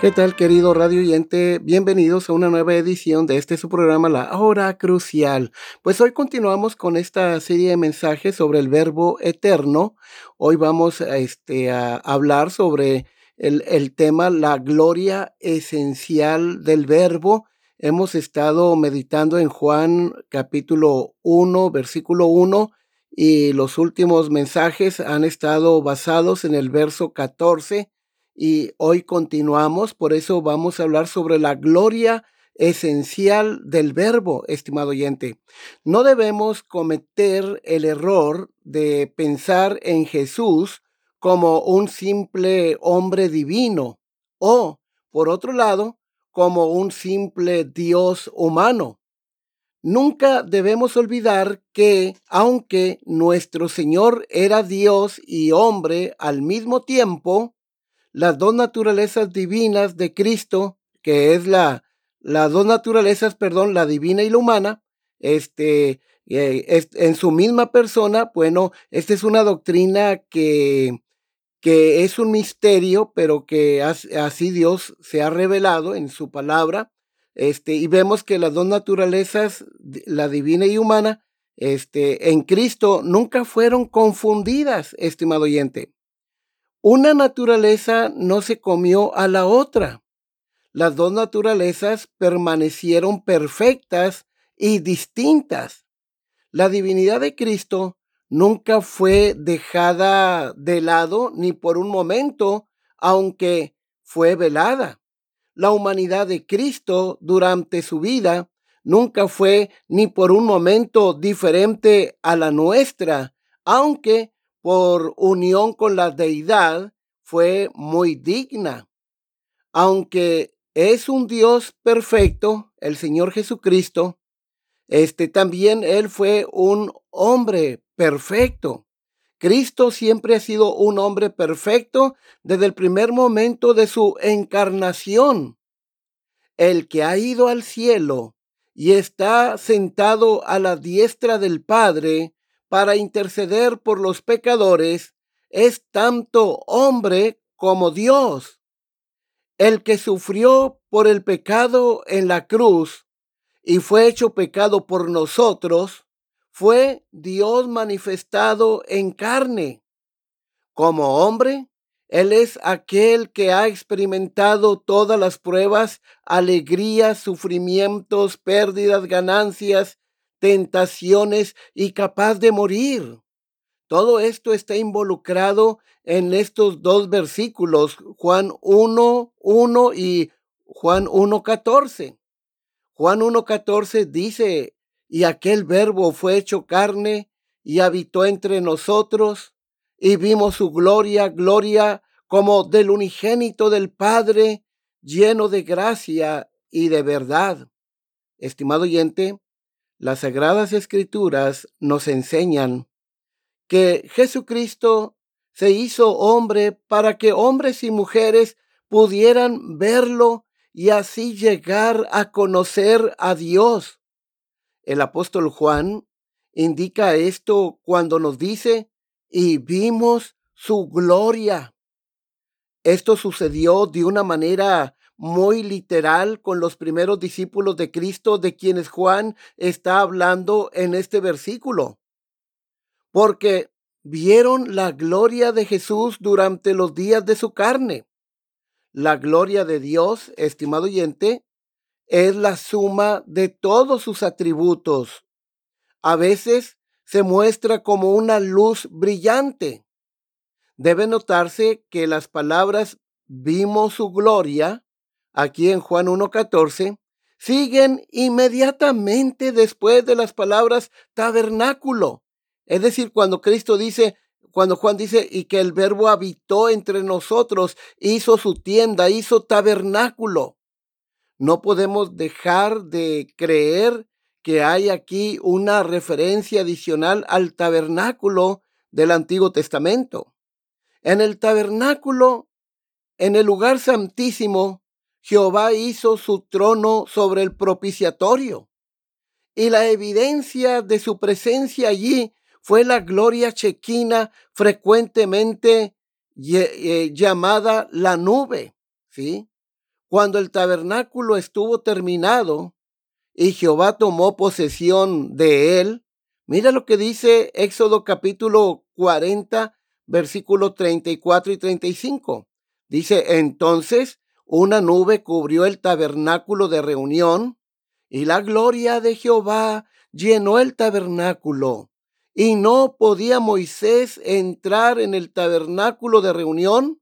¿Qué tal, querido radio oyente? Bienvenidos a una nueva edición de este su programa, La Hora Crucial. Pues hoy continuamos con esta serie de mensajes sobre el verbo eterno. Hoy vamos a, este, a hablar sobre el, el tema la gloria esencial del verbo. Hemos estado meditando en Juan capítulo 1, versículo 1, y los últimos mensajes han estado basados en el verso 14 y hoy continuamos, por eso vamos a hablar sobre la gloria esencial del verbo, estimado oyente. No debemos cometer el error de pensar en Jesús como un simple hombre divino o, por otro lado, como un simple Dios humano. Nunca debemos olvidar que, aunque nuestro Señor era Dios y hombre al mismo tiempo, las dos naturalezas divinas de Cristo, que es la, las dos naturalezas, perdón, la divina y la humana, este, eh, en su misma persona, bueno, esta es una doctrina que, que es un misterio, pero que así Dios se ha revelado en su palabra, este, y vemos que las dos naturalezas, la divina y humana, este, en Cristo nunca fueron confundidas, estimado oyente. Una naturaleza no se comió a la otra. Las dos naturalezas permanecieron perfectas y distintas. La divinidad de Cristo nunca fue dejada de lado ni por un momento, aunque fue velada. La humanidad de Cristo durante su vida nunca fue ni por un momento diferente a la nuestra, aunque por unión con la deidad fue muy digna. Aunque es un Dios perfecto, el Señor Jesucristo, este también él fue un hombre perfecto. Cristo siempre ha sido un hombre perfecto desde el primer momento de su encarnación. El que ha ido al cielo y está sentado a la diestra del Padre, para interceder por los pecadores es tanto hombre como Dios. El que sufrió por el pecado en la cruz y fue hecho pecado por nosotros, fue Dios manifestado en carne. Como hombre, Él es aquel que ha experimentado todas las pruebas, alegrías, sufrimientos, pérdidas, ganancias tentaciones y capaz de morir. Todo esto está involucrado en estos dos versículos, Juan 1, 1 y Juan 1, 14. Juan 1, 14 dice, y aquel verbo fue hecho carne y habitó entre nosotros, y vimos su gloria, gloria como del unigénito del Padre, lleno de gracia y de verdad. Estimado oyente, las Sagradas Escrituras nos enseñan que Jesucristo se hizo hombre para que hombres y mujeres pudieran verlo y así llegar a conocer a Dios. El apóstol Juan indica esto cuando nos dice, y vimos su gloria. Esto sucedió de una manera muy literal con los primeros discípulos de Cristo de quienes Juan está hablando en este versículo. Porque vieron la gloria de Jesús durante los días de su carne. La gloria de Dios, estimado oyente, es la suma de todos sus atributos. A veces se muestra como una luz brillante. debe notarse que las palabras vimos su gloria, aquí en Juan 1.14, siguen inmediatamente después de las palabras tabernáculo. Es decir, cuando Cristo dice, cuando Juan dice, y que el verbo habitó entre nosotros, hizo su tienda, hizo tabernáculo. No podemos dejar de creer que hay aquí una referencia adicional al tabernáculo del Antiguo Testamento. En el tabernáculo, en el lugar santísimo, Jehová hizo su trono sobre el propiciatorio. Y la evidencia de su presencia allí fue la gloria chequina frecuentemente eh, llamada la nube, ¿sí? Cuando el tabernáculo estuvo terminado y Jehová tomó posesión de él, mira lo que dice Éxodo capítulo 40, versículos 34 y 35. Dice, entonces una nube cubrió el tabernáculo de reunión y la gloria de Jehová llenó el tabernáculo. Y no podía Moisés entrar en el tabernáculo de reunión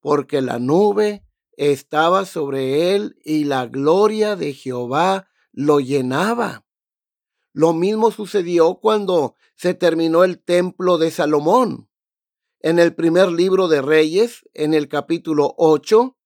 porque la nube estaba sobre él y la gloria de Jehová lo llenaba. Lo mismo sucedió cuando se terminó el templo de Salomón. En el primer libro de Reyes, en el capítulo 8,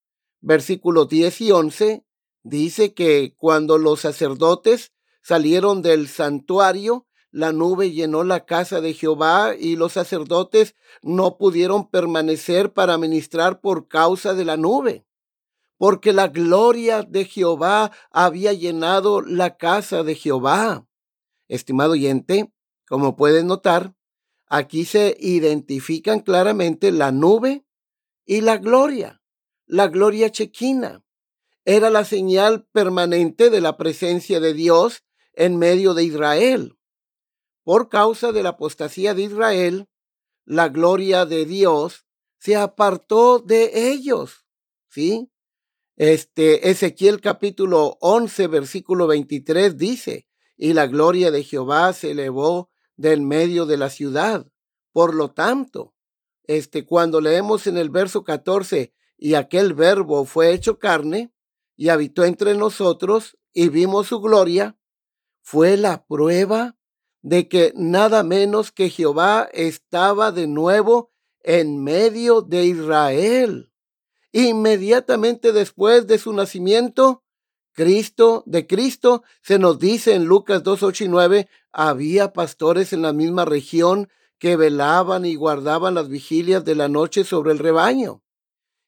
versículos 10 y 11, dice que cuando los sacerdotes salieron del santuario, la nube llenó la casa de Jehová y los sacerdotes no pudieron permanecer para ministrar por causa de la nube, porque la gloria de Jehová había llenado la casa de Jehová. Estimado oyente, como pueden notar, aquí se identifican claramente la nube y la gloria la gloria chequina. Era la señal permanente de la presencia de Dios en medio de Israel. Por causa de la apostasía de Israel, la gloria de Dios se apartó de ellos. ¿Sí? Este Ezequiel capítulo 11 versículo 23 dice, y la gloria de Jehová se elevó del medio de la ciudad. Por lo tanto, este cuando leemos en el verso 14, y aquel verbo fue hecho carne y habitó entre nosotros y vimos su gloria, fue la prueba de que nada menos que Jehová estaba de nuevo en medio de Israel. Inmediatamente después de su nacimiento, Cristo, de Cristo, se nos dice en Lucas 2, 8 y 9, había pastores en la misma región que velaban y guardaban las vigilias de la noche sobre el rebaño.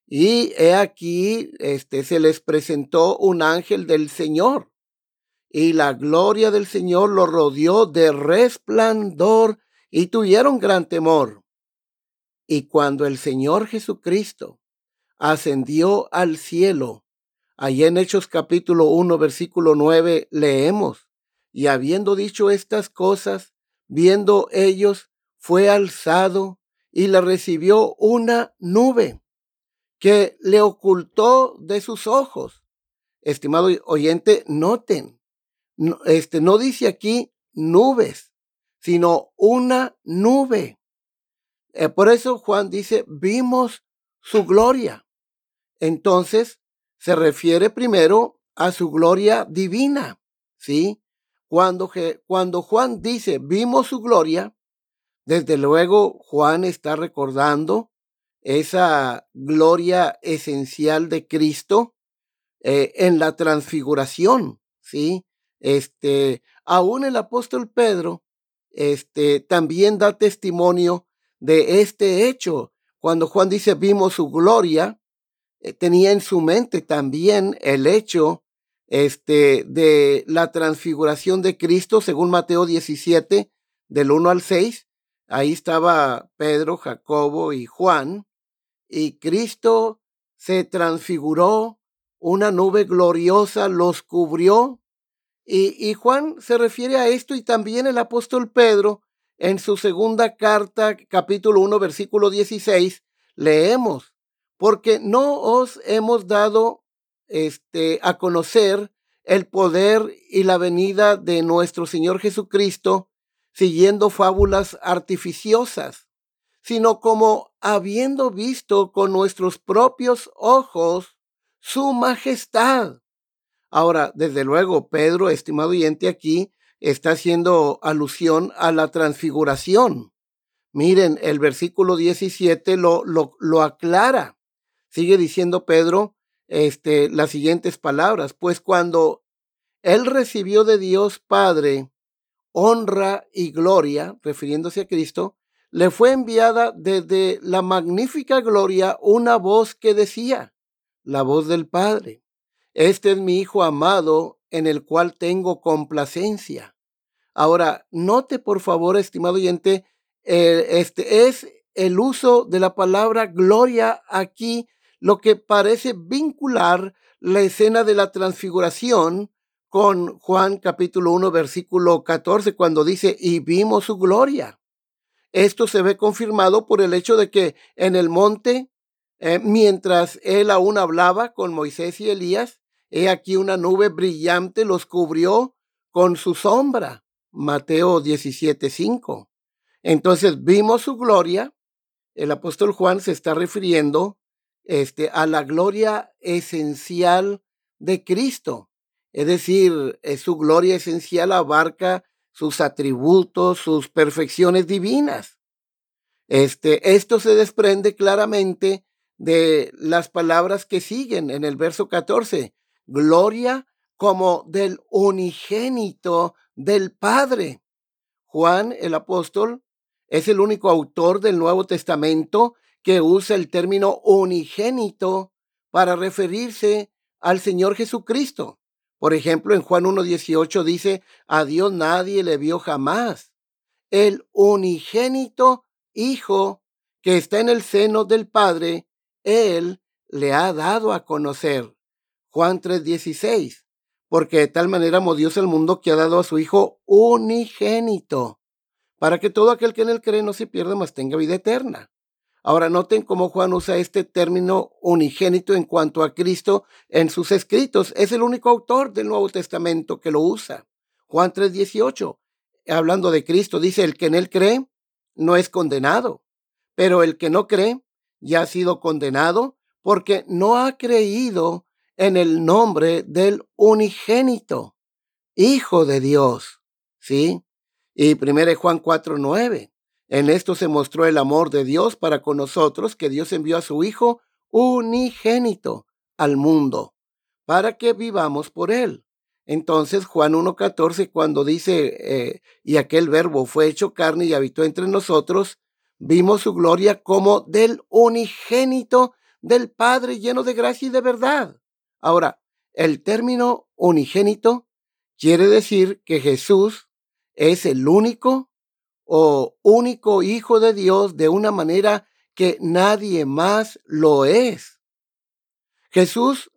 Y he aquí, este, se les presentó un ángel del Señor, y la gloria del Señor lo rodeó de resplandor, y tuvieron gran temor. Y cuando el Señor Jesucristo ascendió al cielo, allí en Hechos capítulo 1, versículo 9, leemos, y habiendo dicho estas cosas, viendo ellos, fue alzado y le recibió una nube que le ocultó de sus ojos. Estimado oyente, noten, no, este no dice aquí nubes, sino una nube. Eh, por eso Juan dice, vimos su gloria. Entonces, se refiere primero a su gloria divina, ¿sí? Cuando, cuando Juan dice, vimos su gloria, desde luego Juan está recordando esa gloria esencial de Cristo eh, en la transfiguración, ¿sí? Este, aún el apóstol Pedro, este, también da testimonio de este hecho. Cuando Juan dice vimos su gloria, eh, tenía en su mente también el hecho este, de la transfiguración de Cristo, según Mateo 17, del 1 al 6. Ahí estaba Pedro, Jacobo y Juan, y Cristo se transfiguró, una nube gloriosa los cubrió. Y, Juan se refiere a esto y también el apóstol Pedro en su segunda carta, capítulo 1, versículo 16, leemos, porque no os hemos dado este, a conocer el poder y la venida de nuestro Señor Jesucristo siguiendo fábulas artificiosas, sino como habiendo visto con nuestros propios ojos su majestad. Ahora, desde luego, Pedro, estimado oyente, aquí está haciendo alusión a la transfiguración. Miren, el versículo 17 lo, lo, lo aclara. Sigue diciendo Pedro este, las siguientes palabras, pues cuando él recibió de Dios Padre honra y gloria, refiriéndose a Cristo, le fue enviada desde la magnífica gloria una voz que decía, la voz del Padre, este es mi Hijo amado en el cual tengo complacencia. Ahora, note por favor, estimado oyente, eh, este es el uso de la palabra gloria aquí, lo que parece vincular la escena de la transfiguración con Juan capítulo 1 versículo 14 cuando dice, y vimos su gloria. Esto se ve confirmado por el hecho de que en el monte, eh, mientras él aún hablaba con Moisés y Elías, he aquí una nube brillante los cubrió con su sombra. Mateo 17:5. Entonces vimos su gloria. El apóstol Juan se está refiriendo este, a la gloria esencial de Cristo. Es decir, su gloria esencial abarca sus atributos, sus perfecciones divinas. Este, esto se desprende claramente de las palabras que siguen en el verso 14. Gloria como del unigénito del Padre. Juan el apóstol es el único autor del Nuevo Testamento que usa el término unigénito para referirse al Señor Jesucristo. Por ejemplo, en Juan 1.18 dice, a Dios nadie le vio jamás. El unigénito Hijo que está en el seno del Padre, Él le ha dado a conocer. Juan 3.16, porque de tal manera amó Dios el mundo que ha dado a su Hijo unigénito, para que todo aquel que en él cree no se pierda, mas tenga vida eterna. Ahora noten cómo Juan usa este término unigénito en cuanto a Cristo en sus escritos. Es el único autor del Nuevo Testamento que lo usa. Juan 3:18, hablando de Cristo, dice, el que en él cree no es condenado, pero el que no cree ya ha sido condenado porque no ha creído en el nombre del unigénito, Hijo de Dios. ¿Sí? Y 1 Juan 4:9. En esto se mostró el amor de Dios para con nosotros, que Dios envió a su Hijo unigénito al mundo, para que vivamos por él. Entonces Juan 1.14, cuando dice, eh, y aquel verbo fue hecho carne y habitó entre nosotros, vimos su gloria como del unigénito del Padre lleno de gracia y de verdad. Ahora, el término unigénito quiere decir que Jesús es el único o único Hijo de Dios de una manera que nadie más lo es. Jesús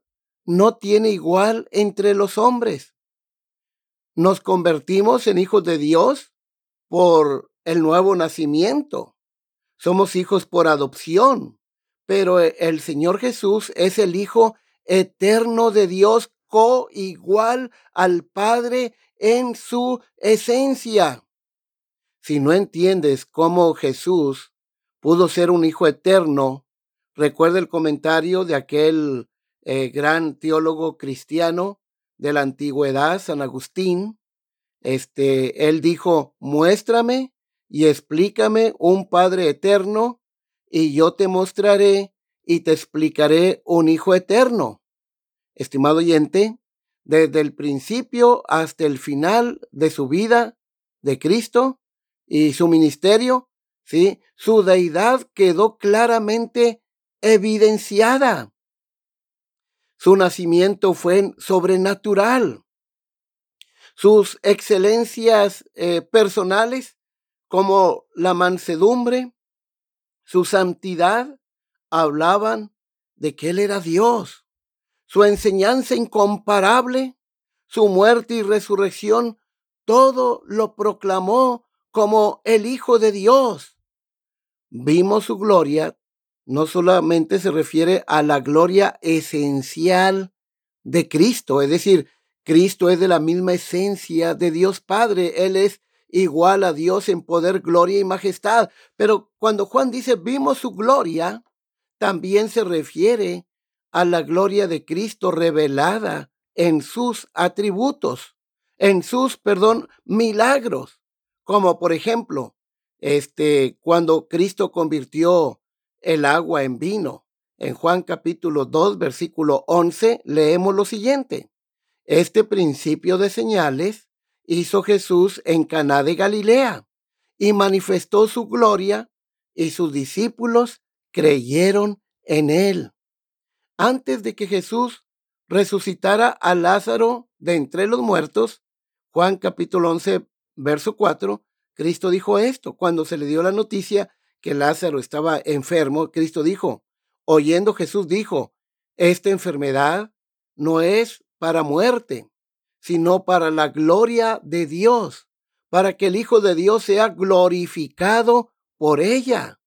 no tiene igual entre los hombres. Nos convertimos en hijos de Dios por el nuevo nacimiento. Somos hijos por adopción, pero el Señor Jesús es el Hijo eterno de Dios, coigual al Padre en su esencia. Si no entiendes cómo Jesús pudo ser un hijo eterno, recuerda el comentario de aquel eh, gran teólogo cristiano de la antigüedad, San Agustín. Este, él dijo, muéstrame y explícame un Padre eterno, y yo te mostraré y te explicaré un Hijo eterno. Estimado oyente, desde el principio hasta el final de su vida de Cristo, y su ministerio, ¿sí? Su deidad quedó claramente evidenciada. Su nacimiento fue sobrenatural. Sus excelencias eh, personales, como la mansedumbre, su santidad, hablaban de que Él era Dios. Su enseñanza incomparable, su muerte y resurrección, todo lo proclamó como el Hijo de Dios. Vimos su gloria, no solamente se refiere a la gloria esencial de Cristo, es decir, Cristo es de la misma esencia de Dios Padre, Él es igual a Dios en poder, gloria y majestad. Pero cuando Juan dice vimos su gloria, también se refiere a la gloria de Cristo revelada en sus atributos, en sus, perdón, milagros, como por ejemplo, este, cuando Cristo convirtió el agua en vino. En Juan capítulo 2, versículo 11, leemos lo siguiente. Este principio de señales hizo Jesús en Caná de Galilea y manifestó su gloria y sus discípulos creyeron en él. Antes de que Jesús resucitara a Lázaro de entre los muertos, Juan capítulo 11, verso 4, Cristo dijo esto. Cuando se le dio la noticia que Lázaro estaba enfermo, Cristo dijo, oyendo Jesús dijo, esta enfermedad no es para muerte, sino para la gloria de Dios, para que el Hijo de Dios sea glorificado por ella.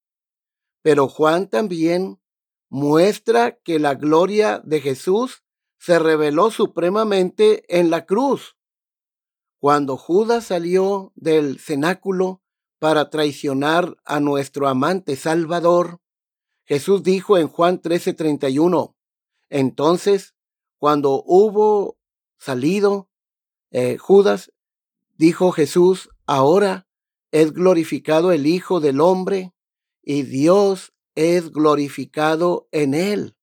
Pero Juan también muestra que la gloria de Jesús se reveló supremamente en la cruz, cuando Judas salió del cenáculo para traicionar a nuestro amante Salvador, Jesús dijo en Juan 13:31, entonces, cuando hubo salido eh, Judas, dijo Jesús, ahora es glorificado el Hijo del Hombre y Dios es glorificado en él.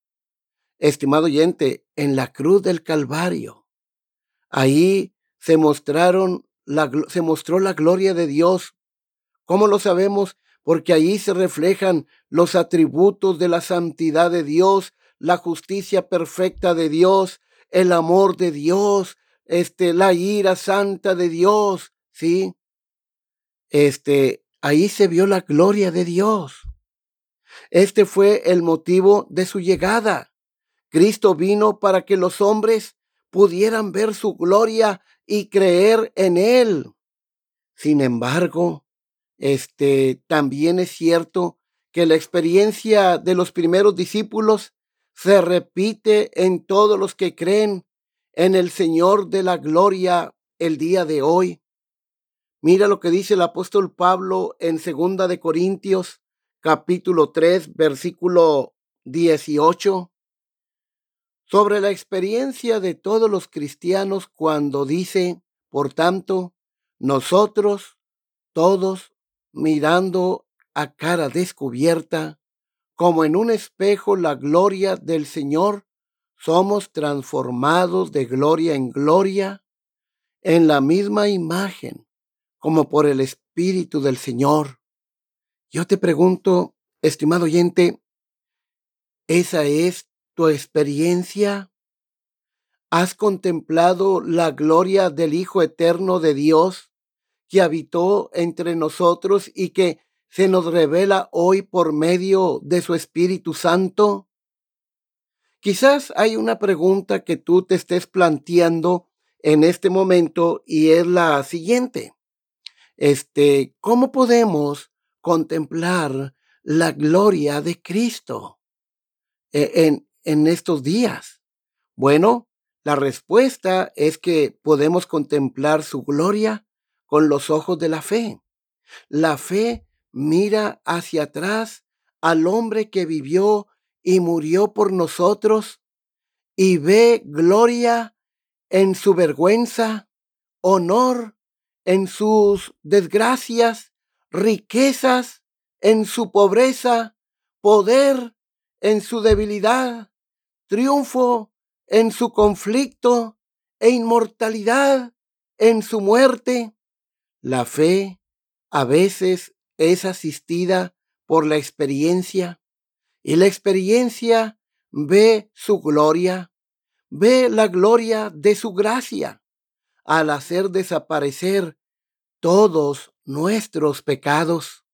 Estimado oyente, en la cruz del Calvario, ahí se mostraron la, se mostró la gloria de Dios. ¿Cómo lo sabemos? Porque allí se reflejan los atributos de la santidad de Dios, la justicia perfecta de Dios, el amor de Dios, este, la ira santa de Dios, ¿sí? Este, ahí se vio la gloria de Dios. Este fue el motivo de su llegada. Cristo vino para que los hombres pudieran ver su gloria y creer en Él. Sin embargo, este también es cierto que la experiencia de los primeros discípulos se repite en todos los que creen en el Señor de la gloria el día de hoy. Mira lo que dice el apóstol Pablo en segunda de Corintios capítulo 3 versículo 18 sobre la experiencia de todos los cristianos cuando dice, por tanto, nosotros todos mirando a cara descubierta, como en un espejo la gloria del Señor, somos transformados de gloria en gloria en la misma imagen, como por el Espíritu del Señor. Yo te pregunto, estimado oyente, ¿esa es tu experiencia? ¿Has contemplado la gloria del Hijo Eterno de Dios que habitó entre nosotros y que se nos revela hoy por medio de su Espíritu Santo? Quizás hay una pregunta que tú te estés planteando en este momento y es la siguiente. Este, ¿cómo podemos contemplar la gloria de Cristo? E, en, en estos días? Bueno, la respuesta es que podemos contemplar su gloria con los ojos de la fe. La fe mira hacia atrás al hombre que vivió y murió por nosotros y ve gloria en su vergüenza, honor en sus desgracias, riquezas en su pobreza, poder en su debilidad, triunfo en su conflicto e inmortalidad en su muerte. La fe a veces es asistida por la experiencia y la experiencia ve su gloria, ve la gloria de su gracia al hacer desaparecer todos nuestros pecados.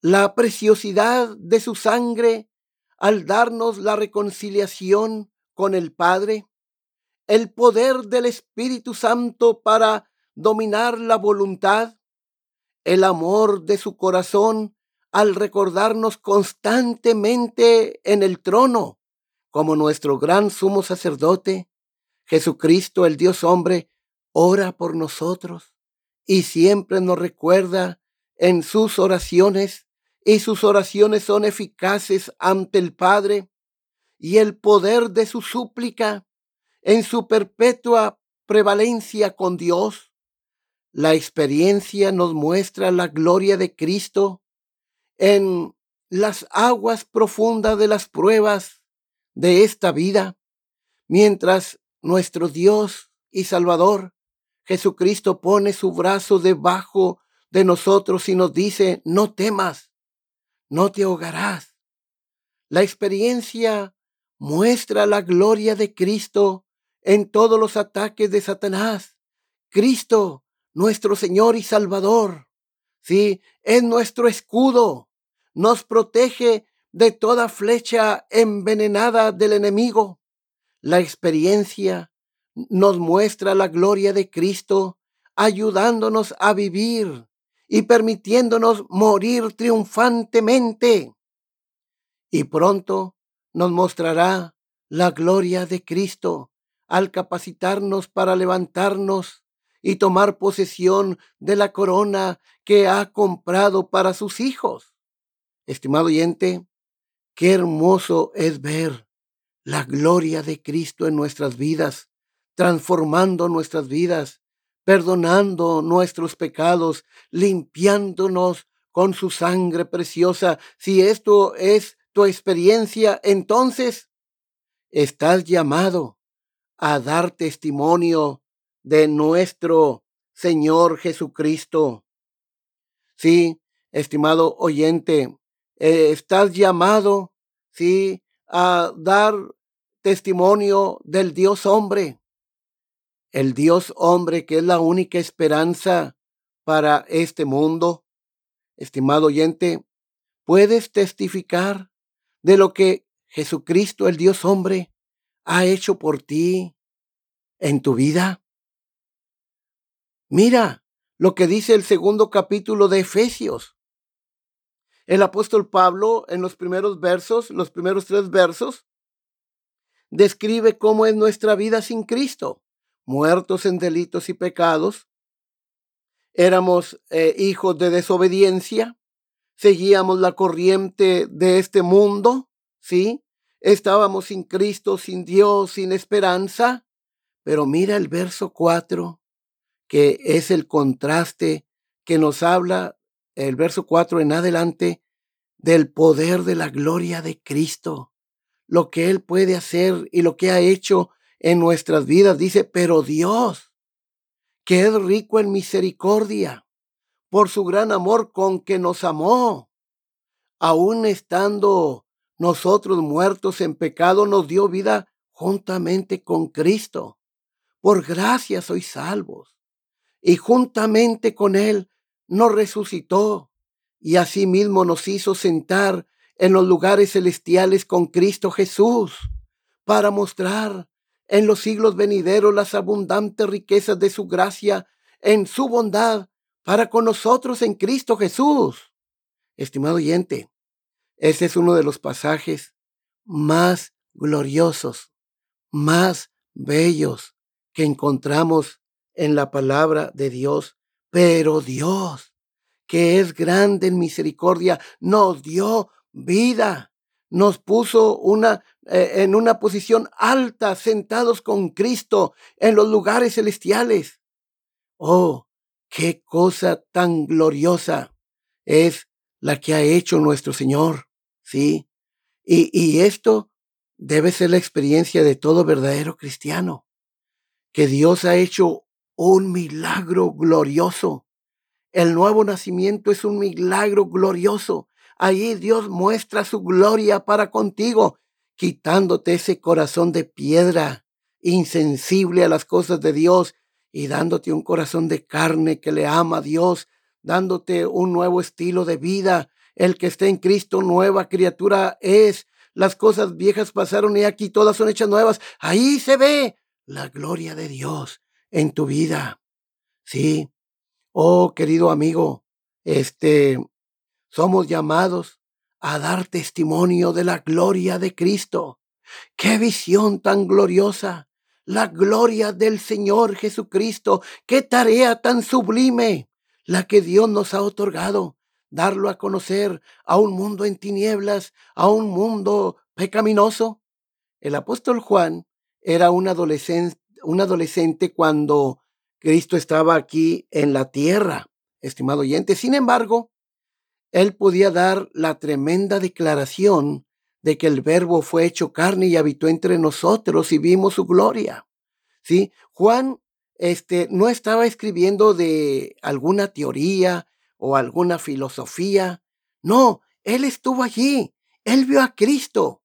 La preciosidad de su sangre al darnos la reconciliación con el Padre, el poder del Espíritu Santo para dominar la voluntad, el amor de su corazón al recordarnos constantemente en el trono como nuestro gran sumo sacerdote, Jesucristo el Dios hombre, ora por nosotros y siempre nos recuerda en sus oraciones y sus oraciones son eficaces ante el Padre y el poder de su súplica en su perpetua prevalencia con Dios. La experiencia nos muestra la gloria de Cristo en las aguas profundas de las pruebas de esta vida, mientras nuestro Dios y Salvador Jesucristo pone su brazo debajo de nosotros y nos dice, no temas, no te ahogarás. La experiencia muestra la gloria de Cristo en todos los ataques de Satanás. Cristo, nuestro Señor y Salvador, sí, es nuestro escudo, nos protege de toda flecha envenenada del enemigo. La experiencia nos muestra la gloria de Cristo, ayudándonos a vivir y permitiéndonos morir triunfantemente. Y pronto nos mostrará la gloria de Cristo al capacitarnos para levantarnos y tomar posesión de la corona que ha comprado para sus hijos. Estimado oyente, qué hermoso es ver la gloria de Cristo en nuestras vidas transformando nuestras vidas, perdonando nuestros pecados, limpiándonos con su sangre preciosa. Si esto es tu experiencia, entonces estás llamado a dar testimonio de nuestro Señor Jesucristo. Sí, estimado oyente, eh, estás llamado, sí, a dar testimonio del Dios hombre el Dios hombre que es la única esperanza para este mundo. Estimado oyente, ¿puedes testificar de lo que Jesucristo, el Dios hombre, ha hecho por ti en tu vida? Mira lo que dice el segundo capítulo de Efesios. El apóstol Pablo en los primeros versos, los primeros tres versos, describe cómo es nuestra vida sin Cristo muertos en delitos y pecados, éramos eh, hijos de desobediencia, seguíamos la corriente de este mundo, ¿sí? Estábamos sin Cristo, sin Dios, sin esperanza. Pero mira el verso 4, que es el contraste que nos habla, el verso 4 en adelante, del poder de la gloria de Cristo, lo que Él puede hacer y lo que ha hecho en nuestras vidas. Dice, pero Dios, que es rico en misericordia, por su gran amor con que nos amó, aun estando nosotros muertos en pecado, nos dio vida juntamente con Cristo. Por gracia sois salvos. Y juntamente con Él nos resucitó y asimismo nos hizo sentar en los lugares celestiales con Cristo Jesús para mostrar en los siglos venideros las abundantes riquezas de su gracia en su bondad para con nosotros en Cristo Jesús. Estimado oyente, ese es uno de los pasajes más gloriosos, más bellos que encontramos en la palabra de Dios. Pero Dios, que es grande en misericordia, nos dio vida, nos puso una eh, en una posición alta, sentados con Cristo en los lugares celestiales. Oh, qué cosa tan gloriosa es la que ha hecho nuestro Señor, ¿sí? Y, y esto debe ser la experiencia de todo verdadero cristiano, que Dios ha hecho un milagro glorioso. El nuevo nacimiento es un milagro glorioso. Ahí Dios muestra su gloria para contigo quitándote ese corazón de piedra, insensible a las cosas de Dios, y dándote un corazón de carne que le ama a Dios, dándote un nuevo estilo de vida. El que esté en Cristo, nueva criatura es. Las cosas viejas pasaron y aquí todas son hechas nuevas. Ahí se ve la gloria de Dios en tu vida. Sí. Oh, querido amigo, este, somos llamados a dar testimonio de la gloria de Cristo. ¡Qué visión tan gloriosa! la gloria del Señor Jesucristo. Qué tarea tan sublime la que Dios nos ha otorgado, darlo a conocer a un mundo en tinieblas, a un mundo pecaminoso. El apóstol Juan era un adolescente, cuando Cristo estaba aquí en la tierra, estimado oyente. Sin embargo, él podía dar la tremenda declaración de que el verbo fue hecho carne y habitó entre nosotros y vimos su gloria. ¿Sí? Juan este, no estaba escribiendo de alguna teoría o alguna filosofía. No, él estuvo allí. Él vio a Cristo.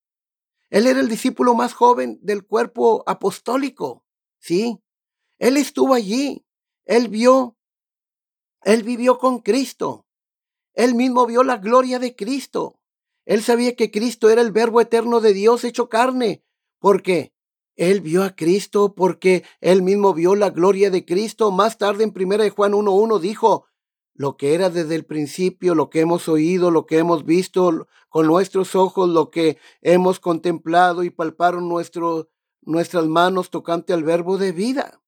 Él era el discípulo más joven del cuerpo apostólico. ¿Sí? Él estuvo allí. Él vio. Él vivió con Cristo. Él mismo vio la gloria de Cristo. Él sabía que Cristo era el verbo eterno de Dios hecho carne. ¿Por qué? Él vio a Cristo porque él mismo vio la gloria de Cristo. Más tarde en 1 Juan 1.1 dijo, lo que era desde el principio, lo que hemos oído, lo que hemos visto con nuestros ojos, lo que hemos contemplado y palparon nuestras manos tocante al verbo de vida.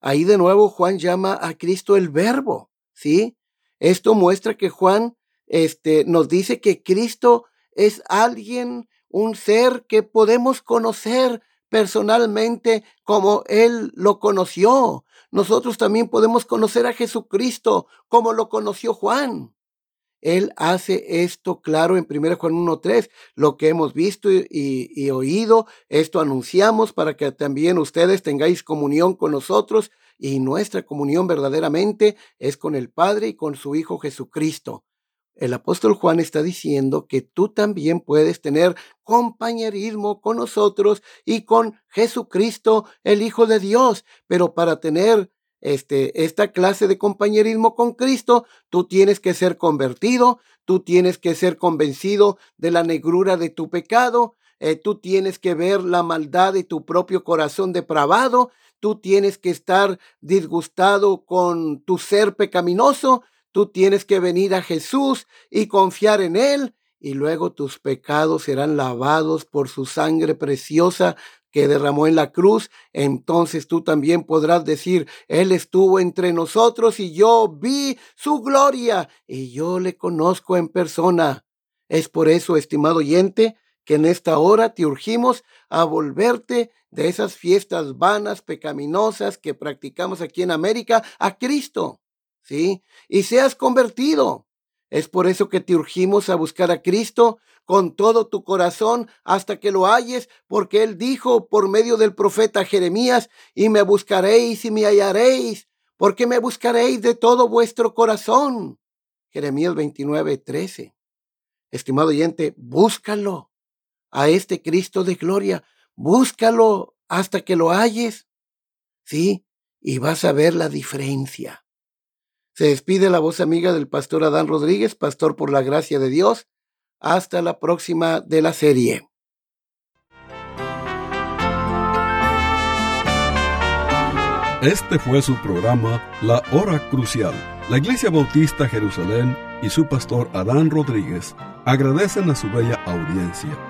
Ahí de nuevo Juan llama a Cristo el verbo, ¿sí? Esto muestra que Juan este, nos dice que Cristo es alguien, un ser que podemos conocer personalmente como Él lo conoció. Nosotros también podemos conocer a Jesucristo como lo conoció Juan. Él hace esto claro en 1 Juan 1.3, lo que hemos visto y, y, oído, esto anunciamos para que también ustedes tengáis comunión con nosotros y nuestra comunión verdaderamente es con el Padre y con su Hijo Jesucristo. El apóstol Juan está diciendo que tú también puedes tener compañerismo con nosotros y con Jesucristo, el Hijo de Dios, pero para tener este, esta clase de compañerismo con Cristo, tú tienes que ser convertido, tú tienes que ser convencido de la negrura de tu pecado, eh, tú tienes que ver la maldad de tu propio corazón depravado, tú tienes que estar disgustado con tu ser pecaminoso, tú tienes que venir a Jesús y confiar en Él, y luego tus pecados serán lavados por su sangre preciosa que derramó en la cruz, entonces tú también podrás decir, Él estuvo entre nosotros y yo vi su gloria y yo le conozco en persona. Es por eso, estimado oyente, que en esta hora te urgimos a volverte de esas fiestas vanas, pecaminosas que practicamos aquí en América a Cristo, ¿sí? Y seas convertido. Es por eso que te urgimos a buscar a Cristo con todo tu corazón hasta que lo halles, porque Él dijo por medio del profeta Jeremías, y me buscaréis y me hallaréis, porque me buscaréis de todo vuestro corazón. Jeremías 29, 13. Estimado oyente, búscalo a este Cristo de gloria, búscalo hasta que lo halles, ¿sí? Y vas a ver la diferencia. Se despide la voz amiga del pastor Adán Rodríguez, pastor por la gracia de Dios. Hasta la próxima de la serie. Este fue su programa La Hora Crucial. La Iglesia Bautista Jerusalén y su pastor Adán Rodríguez agradecen a su bella audiencia